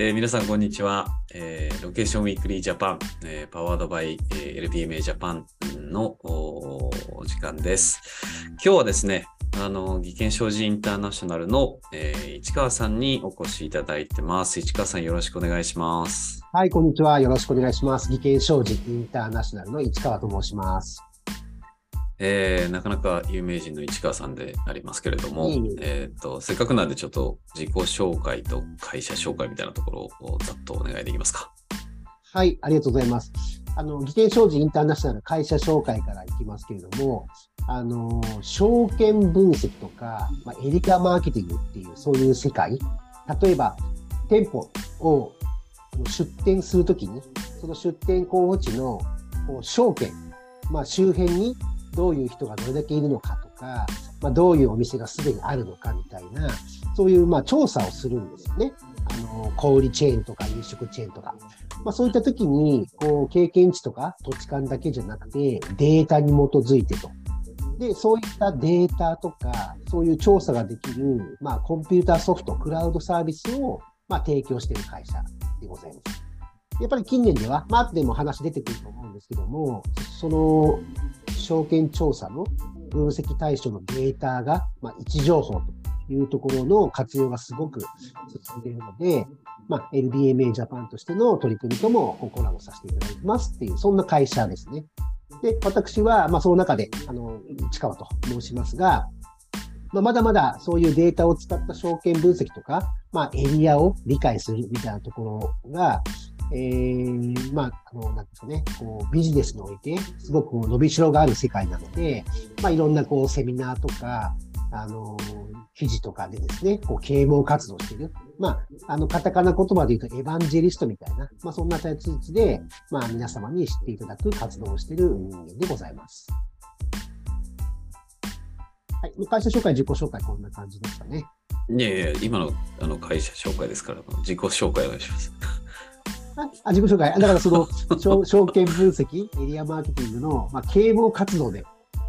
えー、皆さん、こんにちは、えー。ロケーションウィークリージャパン、えー、パワードバイ、えー、LBMA ジャパンのお時間です。今日はですね、あの、技研商事インターナショナルの、えー、市川さんにお越しいただいてます。市川さん、よろしくお願いします。はい、こんにちは。よろしくお願いします。技研商事インターナショナルの市川と申します。えー、なかなか有名人の市川さんでありますけれども、いいえーと、せっかくなんでちょっと自己紹介と会社紹介みたいなところをざっとお願いできますか？はい、ありがとうございます。あの、技研商事インターナショナル会社紹介からいきますけれども、あの、証券分析とか、まあ、エリカマーケティングっていう、そういう世界、例えば、店舗を出店するときに、その出店候補地の証券、まあ、周辺にどういう人がどれだけいるのかとか、まあ、どういうお店がすでにあるのかみたいな、そういうまあ調査をするんですよね。あの小売チェーンとか飲食チェーンとか。まあ、そういった時に、こう、経験値とか土地勘だけじゃなくて、データに基づいてと。で、そういったデータとか、そういう調査ができる、まあ、コンピューターソフト、クラウドサービスを、まあ、提供している会社でございます。やっぱり近年では、まあ、でも話出てくると思うんですけども、その証券調査の分析対象のデータが、まあ、位置情報というところの活用がすごく進んでいるので、まあ、LBMA ジャパンとしての取り組みともコラボさせていただいてますっていう、そんな会社ですね。で、私は、まあ、その中で、あの、市川と申しますが、まあ、まだまだそういうデータを使った証券分析とか、まあ、エリアを理解するみたいなところが、えー、まあ、あの、なんですかね、こう、ビジネスにおいて、すごく伸びしろがある世界なので、まあ、いろんな、こう、セミナーとか、あの、記事とかでですね、こう、啓蒙活動している。まあ、あの、カタカナ言葉で言うと、エヴァンジェリストみたいな、まあ、そんな立ち位置で、まあ、皆様に知っていただく活動をしている人間でございます。はい。会社紹介、自己紹介、こんな感じですかね。いやいや、今のあの会社紹介ですから、自己紹介お願いします。あ自己紹介。だからその証 証券分析、エリアマーケティングの、まあ、啓蒙活動で、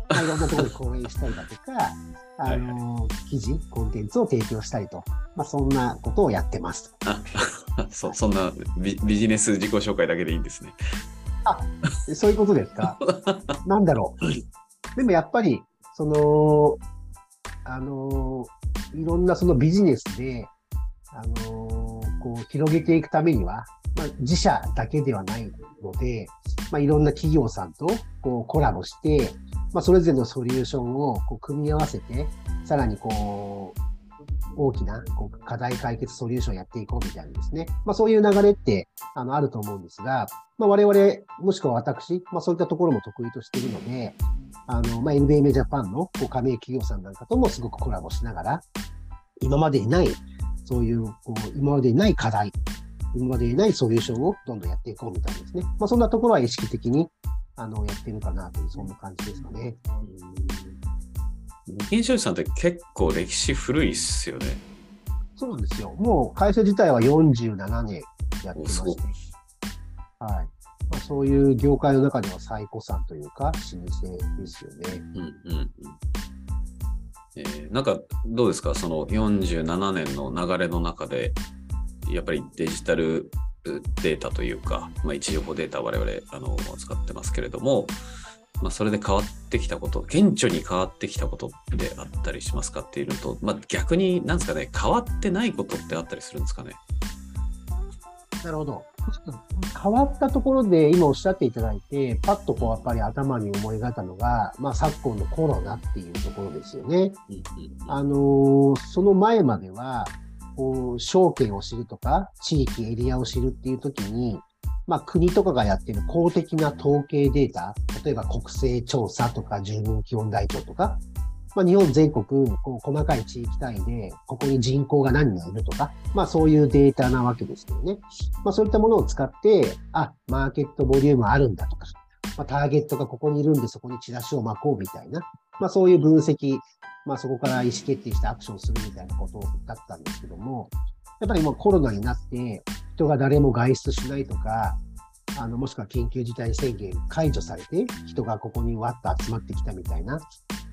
まあ、いろんなところで講演したりだとか、あの、はい、記事、コンテンツを提供したりと、まあ、そんなことをやってます。そそんなビビジネス自己紹介だけでいいんですね。あそういうことですか？なんだろう。でもやっぱり、その、あの、いろんなそのビジネスで、あの、こう広げていくためには、まあ、自社だけではないので、まあ、いろんな企業さんとこうコラボして、まあ、それぞれのソリューションをこう組み合わせて、さらにこう、大きなこう課題解決ソリューションをやっていこうみたいなですね。まあ、そういう流れってあのあると思うんですが、まあ、我々、もしくは私、まあ、そういったところも得意としているので、あの、まあ、NBMA ジャパンのこう加盟企業さんなんかともすごくコラボしながら、今までにない、そういう、こう今までにない課題今までにないソリューションをどんどんやっていこうみたいですね。まあ、そんなところは意識的にあのやってるかなという、そんな感じですかね。銀商さんって結構歴史古いっすよね。そうなんですよ。もう会社自体は47年やってまして、はい。まあ、そういう業界の中では最古参というか、老舗ですよね。うんうんえー、なんかどうですか、その47年の流れの中で、やっぱりデジタルデータというか、まあ、位置情報データを我々あの使ってますけれども、まあ、それで変わってきたこと、顕著に変わってきたことってあったりしますかっていうのと、まあ、逆に、なんですかね、変わってないことってあったりするんですかね？なるほど。変わったところで今おっしゃっていただいて、パッとこうやっぱり頭に思い描いたのが、まあ、昨今のコロナっていうところですよね。あのー、その前までは、こう、証券を知るとか、地域、エリアを知るっていうときに、まあ、国とかがやってる公的な統計データ、例えば国勢調査とか住民基本台帳とか、まあ、日本全国、こう細かい地域単位で、ここに人口が何人いるとか、まあそういうデータなわけですけどね。まあそういったものを使って、あ、マーケットボリュームあるんだとか、まあ、ターゲットがここにいるんでそこにチラシを巻こうみたいな、まあそういう分析まあ、そこから意思決定してアクションするみたいなことだったんですけども、やっぱりもうコロナになって、人が誰も外出しないとか、あのもしくは緊急事態宣言解除されて、人がここにわっと集まってきたみたいな、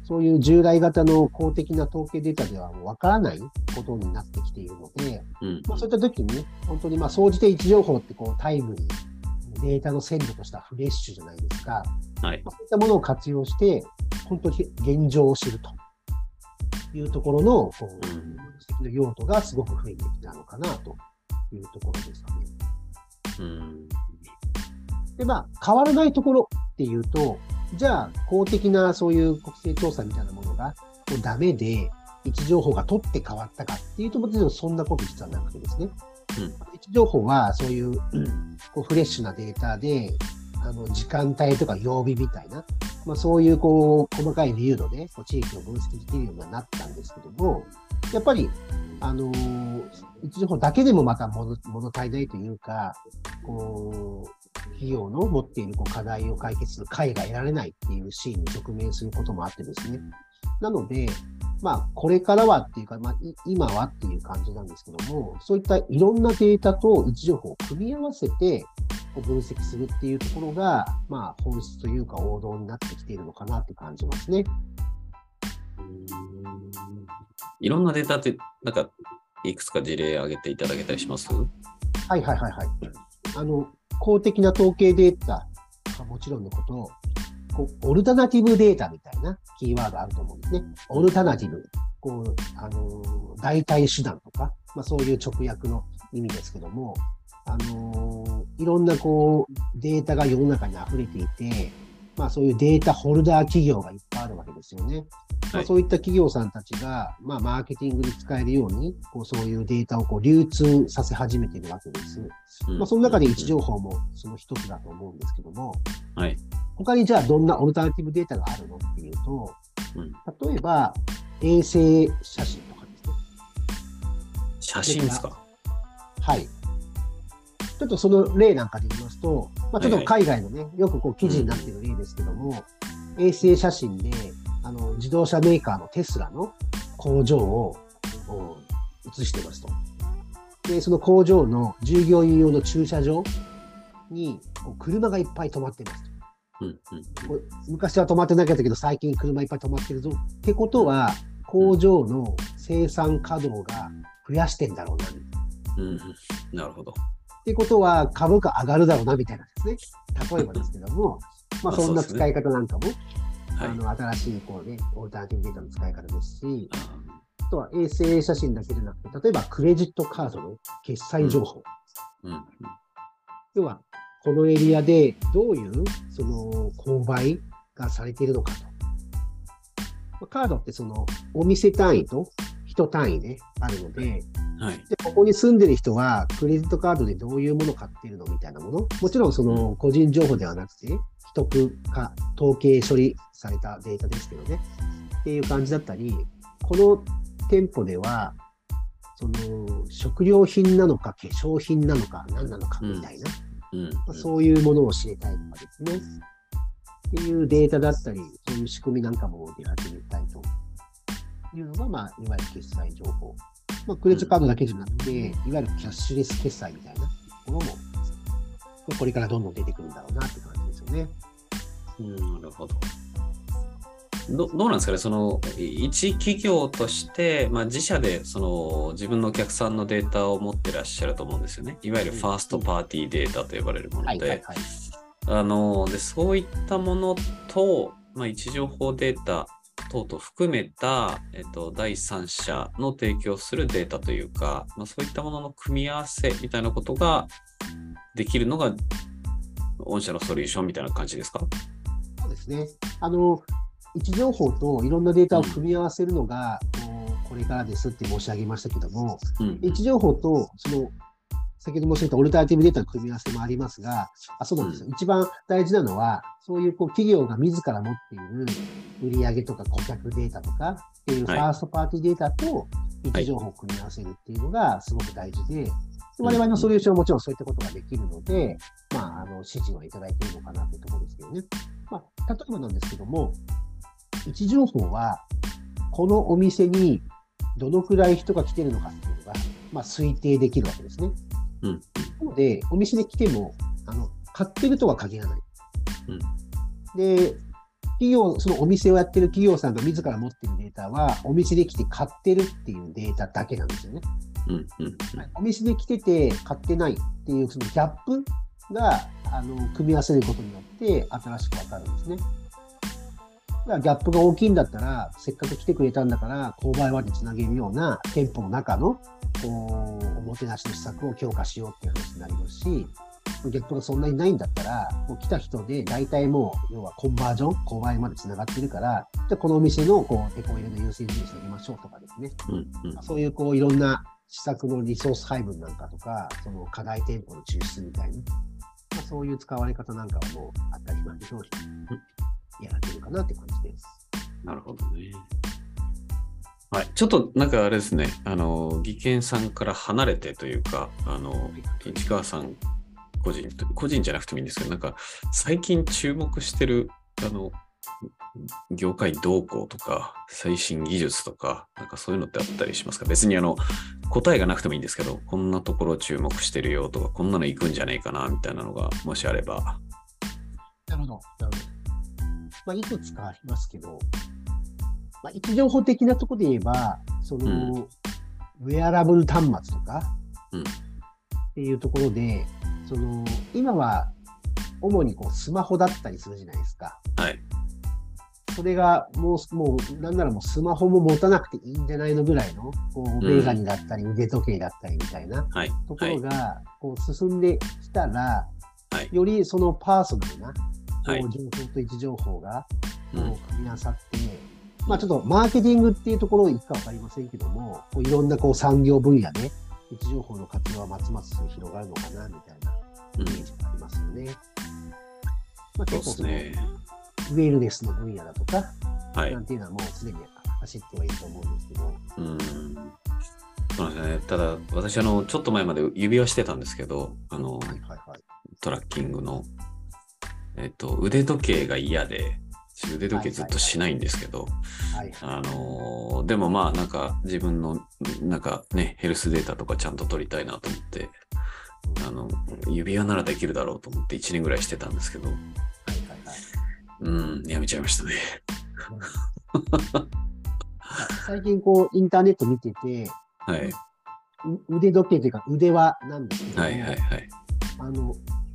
そういう従来型の公的な統計データではもうわからないことになってきているので、うんまあ、そういった時に、本当にまあ総じて位置情報ってこうタイムにデータの鮮度としたフレッシュじゃないですか。はい。まあ、そういったものを活用して、本当に現状を知るというところの、こう、うん用途がすごく増えてきたのかなというところですかね。うん。で、まあ、変わらないところっていうと、じゃあ、公的なそういう国勢調査みたいなものがもうダメで、位置情報が取って変わったかっていうと、もちろんそんなこと実はなくてですね。うん位置情報はそういうこうフレッシュなデータで、あの時間帯とか曜日みたいな、まあ、そういうこう細かい理由度でこう地域を分析できるようになったんですけども、やっぱり、あのー位置情報だけでもまた物物足りないというか、こう、企業の持っているこう課題を解決する解が得られないっていうシーンに直面することもあってですね。なので、まあ、これからはっていうか、まあ、今はっていう感じなんですけども、そういったいろんなデータと位置情報を組み合わせてこう分析するっていうところが、まあ、本質というか王道になってきているのかなって感じますね。いろんなデータって、なんか、いくつか事例挙げていただけたりします？はいはいはいはい。あの、公的な統計データはもちろんのこと、こうオルタナティブデータみたいなキーワードあると思うんですね。オルタナティブ。こう、あのー、代替手段とか、まあそういう直訳の意味ですけども、あのーいろんなこう、データが世の中に溢れていて、まあそういうデータホルダー企業がいっぱいあるわけですよね。まあ、はいそういった企業さんたちが、まあ、マーケティングに使えるように、こうそういうデータをこう流通させ始めているわけです。まあ、その中で位置情報もその一つだと思うんですけども、はい。他にじゃあどんなオルタナティブデータがあるのっていうと、うん例えば衛星写真とかですね。写真ですか？はい。ちょっとその例なんかで言いますと、まあ、ちょっと海外のね、よくこう記事になっている例ですけども、衛星写真であの自動車メーカーのテスラの工場を写してますと。で、その工場の従業員用の駐車場にこう車がいっぱい止まってますと。うんうん昔は止まってなかったけど、最近車いっぱい止まってるぞ。ってことは、工場の生産稼働が増やしてんだろうな。うんうんなるほど。ってことは株価上がるだろうなみたいなんですね。例えばですけども、まあまあそんな使い方なんかも、はいあ。の新しいこうね、オルタナティブデータの使い方ですし、ああとは衛星写真だけじゃなくて、例えばクレジットカードの決済情報。ーうん要は、このエリアでどういうその購買がされているのかと。まあカードってそのお店単位と人単位であるので、はい。で、ここに住んでる人は、クレジットカードでどういうものを買ってるのみたいなもの？もちろん、その、個人情報ではなくて、秘匿か、統計処理されたデータですけどね。っていう感じだったり、この店舗では、その、食料品なのか、化粧品なのか、何なのか、みたいな、うんまあそういうものを知りたいとかですね。っていうデータだったり、そういう仕組みなんかも出始めたいというのが、まあ、いわゆる決済情報。まあ、クレジットカードだけじゃなくて、いわゆるキャッシュレス決済みたいなものも、これからどんどん出てくるんだろうなって感じですよね。うん。なるほど。どどうなんですかね、その一企業として、まあ、自社でその自分のお客さんのデータを持ってらっしゃると思うんですよね。いわゆるファーストパーティーデータと呼ばれるもので、そういったものと、まあ、位置情報データ等々含めた、えっと、第三者の提供するデータというか、まあ、そういったものの組み合わせみたいなことができるのが、御社のソリューションみたいな感じですか？そうですね。あの、位置情報といろんなデータを組み合わせるのが、こうこれからですって申し上げましたけども、うん。位置情報と、その、先ほど申し上げたオルタナティブデータの組み合わせもありますが、あそうなんですよ、一番大事なのは、そういうこう企業が自ら持っている売上とか顧客データとかっていうフはいァーストパーティーデータと位置情報を組み合わせるっていうのがすごく大事で、我々のソリューションはもちろんそういったことができるので、まあ、あの指示はいただいているのかなというところですけどね。まあ、例えばなんですけども、位置情報は、このお店にどのくらい人が来てるのかっていうのが、まあ、推定できるわけですね。うんなので、お店に来ても、あの買ってるとは限らない。うんで、企業、そのお店をやってる企業さんが自ら持ってるデータは、お店で来て買ってるっていうデータだけなんですよね。うんうんお店で来てて買ってないっていうそのギャップがあの組み合わせることによって新しく分かるんですね。ギャップが大きいんだったら、せっかく来てくれたんだから、購買割につなげるような店舗の中のこうおもてなしの施策を強化しようっていう話になりますし、ギャップがそんなにないんだったら、もう来た人で大体もう、要はコンバージョン、購買までつながってるから、じゃあこのお店のこうテコ入れの優先順位してあげましょうとかですね。うんうん。そういうこういろんな施策のリソース配分なんかとか、その課題店舗の抽出みたいな、まあ、そういう使われ方なんかはもう当たり前の通りやられてるかなって感じです。なるほどね。はい、ちょっとなんかあれですね、あの、技研さんから離れてというか、あの、市川さん個人と、個人じゃなくてもいいんですけど、なんか最近注目してる、あの、業界動向とか、最新技術とか、なんかそういうのってあったりしますか？別にあの、答えがなくてもいいんですけど、こんなところ注目してるよとか、こんなの行くんじゃねえかな、みたいなのが、もしあれば。なるほど。なるほど。まあ、いくつかありますけど、まあ、位置情報的なところで言えば、その、ウェアラブル端末とか、うんっていうところで、その、今は、主にこうスマホだったりするじゃないですか。はい。それがもう、もう、なんならもうスマホも持たなくていいんじゃないのぐらいの、こう、メガネだったり腕時計だったりみたいなはい。ところが、こう、進んできたら、はいよりそのパーソナルな、こはい。う情報と位置情報が、うこうん組み合わさって、まあちょっとマーケティングっていうところいくかわかりませんけども、こういろんなこう産業分野で位置情報の活用はますます広がるのかなみたいなイメージがありますよね。まあ結構その。ウェルネスの分野だとか、はいな。んていうのはもうすでに走ってはいると思うんですけど、うんそうですね。ただ、私、あの、ちょっと前まで指輪してたんですけど、あの、はいはいはい。トラッキングの、えっと、腕時計が嫌で、腕時計ずっとしないんですけど、あのーでもまあ、なんか、自分の、なんかね、ヘルスデータとかちゃんと取りたいなと思って、あの、指輪ならできるだろうと思って1年ぐらいしてたんですけど。うん、やめちゃいましたね。最近こうインターネット見てて、はい。う腕時計というか腕輪なんですけども、はいはいはい。あの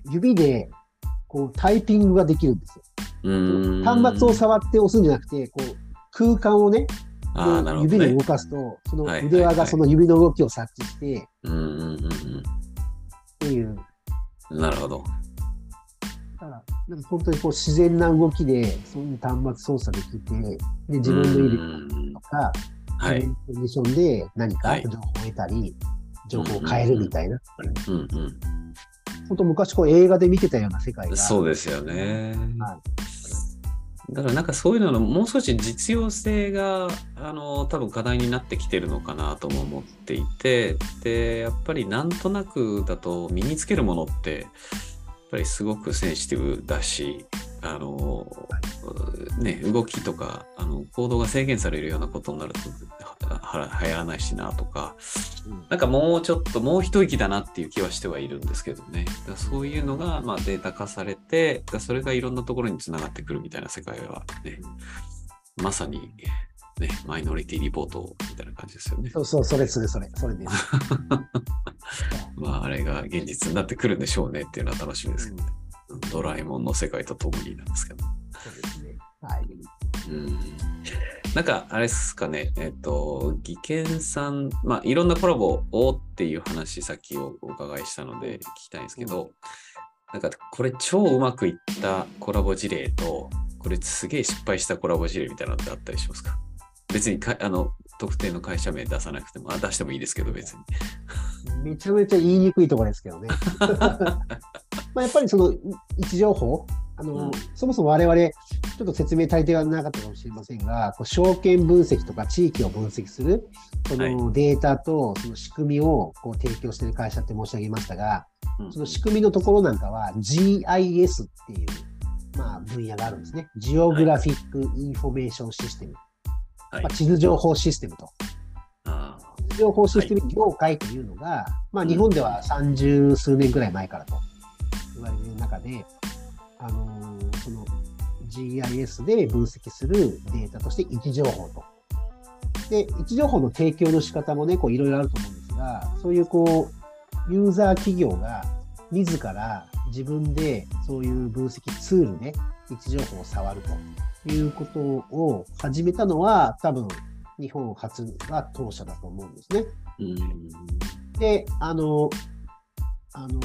指でこうタイピングができるんですよ。端末を触って押すんじゃなくて、こう空間をね、ね。指で動かすと、そのはい腕輪がその指の動きを察知してうんうんうんっていう、うん。なるほど。だからなんか本当にこう自然な動きで、そういう端末操作できて、で自分のいるうんとか、はい。コンディションで何かはい情報を得たり、情報を変えるみたいな、うんうん。本当昔こう映画で見てたような世界が。そうですよね。はだからなんかそういうののもう少し実用性があの多分課題になってきてるのかなとも思っていてでやっぱりなんとなくだと身につけるものってやっぱりすごくセンシティブだしあの、ね、動きとかあの行動が制限されるようなことになるとはは流行らないしなとかうんなんかもうちょっともう一息だなっていう気はしてはいるんですけどね。だそういうのがまあデータ化されて、だそれがいろんなところにつながってくるみたいな世界はね、まさにね、マイノリティリポートみたいな感じですよね。そうそう、それ、それ、それ、それです。まああれが現実になってくるんでしょうねっていうのは楽しみですけどね。ドラえもんの世界とともになんですけど。そうですね。はい。うんなんか、あれですかね、えっ、と、技研さん、まあ、いろんなコラボをっていう話、さっきお伺いしたので聞きたいんですけど、なんか、これ超うまくいったコラボ事例と、これすげえ失敗したコラボ事例みたいなのってあったりしますか？別にか、あの、特定の会社名出さなくても、あ出してもいいですけど、別に。めちゃめちゃ言いにくいところですけどね。まあやっぱりその位置情報、あの、うんそもそも我々、ちょっと説明足りてはなかったかもしれませんが、こう証券分析とか地域を分析する、そのデータとその仕組みをこう提供している会社って申し上げましたが、うんその仕組みのところなんかは GIS っていう、まあ、分野があるんですね。ジオグラフィック・インフォメーション・システム。はいまあ、地図情報システムと。あ地図情報システム業界というのが、まあ、日本では30数年ぐらい前からと言われている中で、あのーその GIS で分析するデータとして位置情報と。で、位置情報の提供の仕方もね、こういろいろあると思うんですが、そういうこう、ユーザー企業が自ら自分でそういう分析ツールで位置情報を触るということを始めたのは、多分日本初が当社だと思うんですね。うん。で、あの、あの、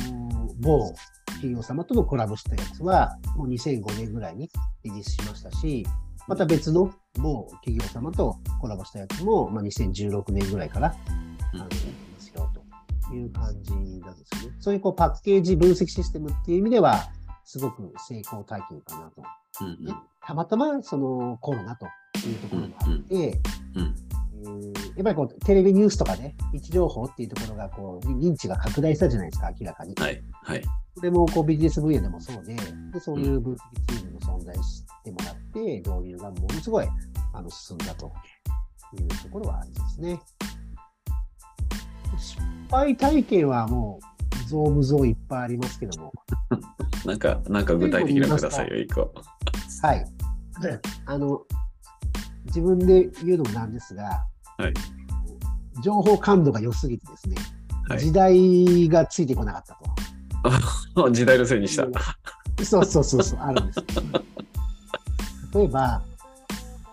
某企業様とのコラボしたやつは、もう2005年ぐらいにリリースしましたし、また別の某企業様とコラボしたやつも、まあ、2016年ぐらいから、あの、やってますよ、という感じなんですよね。そういうこうパッケージ分析システムっていう意味では、すごく成功体験かなと。うん。ねたまたまそのコロナというところもあって、うん。えーやっぱりこうテレビニュースとかで位置情報っていうところがこう認知が拡大したじゃないですか、明らかに。はい。はい。それもこうビジネス分野でもそうで、でそういう分析ツールの存在してもらって、導入がものすごいあの進んだというところはありますね。失敗体験はもう、ゾウムゾウいっぱいありますけども、なんか、なんか具体的なのくださいよ、一個。はい。あの、自分で言うのもなんですが、はい情報感度が良すぎてですね、はい時代がついてこなかったと。時代のせいにした。そうそうそうそう、あるんです。例えば、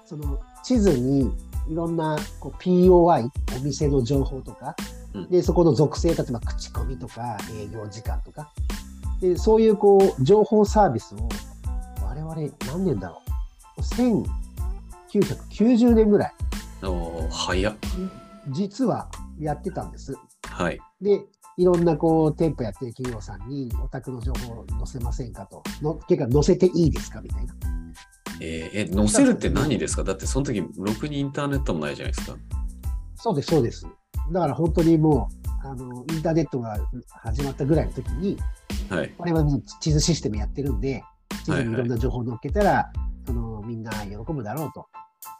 その地図にいろんなこう POI、お店の情報とか、うんで、そこの属性、例えば口コミとか営業時間とか、でそういうこう情報サービスを我々何年だろう、1990年ぐらい、おー早っ。実はやってたんです。はい。で、いろんなこう店舗やってる企業さんにお宅の情報を載せませんかと、の結果載せていいですかみたいな。えーえ、載せるって何ですか？だってその時、ろくにインターネットもないじゃないですか。そうです、そうです。だから本当にもう、あの、インターネットが始まったぐらいの時に、はい。我々も地図システムやってるんで、地図にいろんな情報を載っけたら、そのみんな喜ぶだろうと。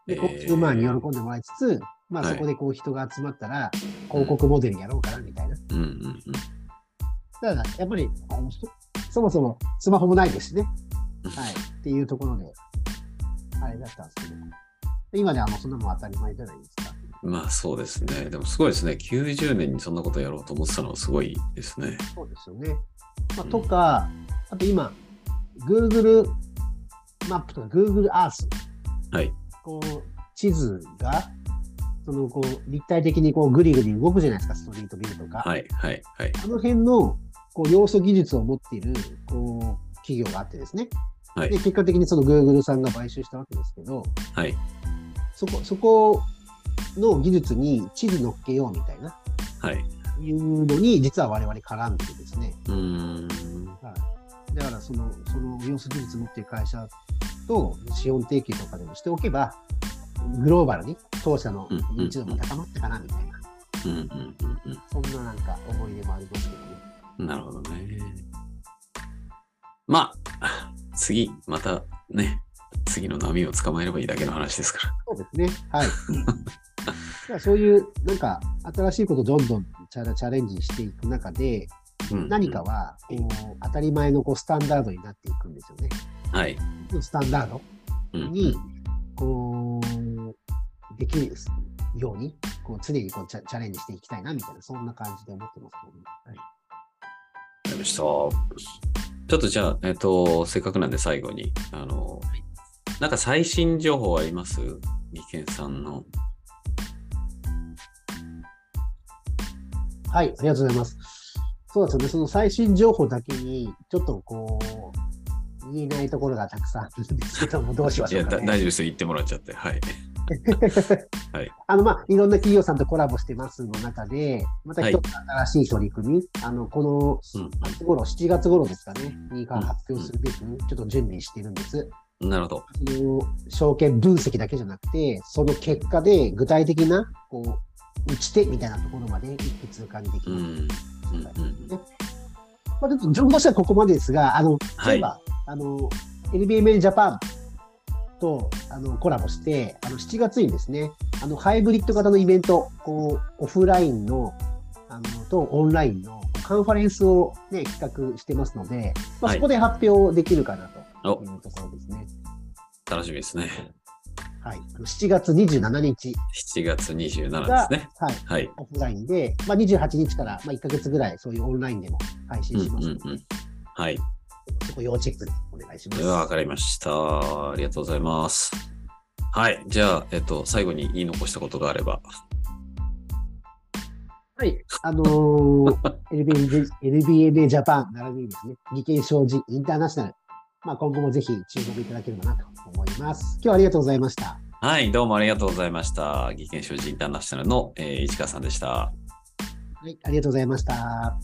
で、えー交通マンに喜んでもらいつつ、まあはいそこでこう人が集まったら、広告モデルやろうかなみたいな。うんうんうん。ただ、やっぱりあのそそもそもスマホもないですしね。はい。っていうところで、あれだったんですけど。今ではもうそんなもん当たり前じゃないですか。まあそうですね。でもすごいですね。90年にそんなことやろうと思ってたのはすごいですね。そうですよね。まあ、とか、あと今、Google マップとか Google Earth、はい。こう、地図が、その、こう、立体的にこう、ぐりぐり動くじゃないですか、ストリートビューとか。はい。はい。はい。あの辺の、こう、要素技術を持っている、こう、企業があってですね。はいで、結果的にその Google さんが買収したわけですけど、はい。そこ、そこの技術に地図乗っけようみたいな、はい。いうのに、実は我々絡んでてですね。うーん。はい、だからその、その要素技術持っている会社と資本提携とかでもしておけば、グローバルに当社の認知度も高まったかなみたいな、うんうんうんそんななんか思い出もありますけどね。うん。なるほどね。まあ、次、またね、次の波を捕まえればいいだけの話ですから。そうですね。はい。そういう、なんか、新しいことをどんどんチャラチャレンジしていく中で、うん何かは、こう、当たり前のこうスタンダードになっていくんですよね。はい。スタンダードうんに、こう、できるように、こう常にこうチャチャレンジしていきたいなみたいな、そんな感じで思ってますけどね。はいました。ちょっとじゃあ、えっと、せっかくなんで最後に、あの、なんか最新情報あります？技研さんの。はい、ありがとうございます。そうですよね、その最新情報だけに、ちょっとこう、言えないところがたくさんあるんですけども、どうしましょうか、ね。だ大丈夫ですよ。言ってもらっちゃって。はい。はいあの、まあ、いろんな企業さんとコラボしてますの中で、また一つ新しい取り組み、あの、この、うん夏頃、7月頃ですかね、に発表するべく、ちょっと準備しているんです。なるほど。証券分析だけじゃなくて、その結果で具体的な、こう、打ち手みたいなところまで一気通過にできる。まあ、ちょっと情報としてはここまでですが、あの、はい例えば、あの、LBMA ジャパンとあのコラボして、あの7月にですね、あのハイブリッド型のイベント、こうオフラインのあのとオンラインのカンファレンスを、ね、企画してますので、まあ、はいそこで発表できるかなとおいうところですね。楽しみですね。はい。7月27日7月27が、ですね。はい、はい。オフラインで、まあ、28日から、まあ、1ヶ月ぐらい、そういうオンラインでも配うんうん信しますので、うん。はい。そこ要チェックでお願いします。わかりました。ありがとうございます。はい。じゃあ、えっと、最後に言い残したことがあれば。はい。あのー LBNA ジャパン、並びにですね、技研商事インターナショナル、まあ、今後もぜひ注目いただければなと思います。今日はありがとうございました。はい。どうもありがとうございました。技研商事インターナショナルの、えー市川さんでした。はい、ありがとうございました。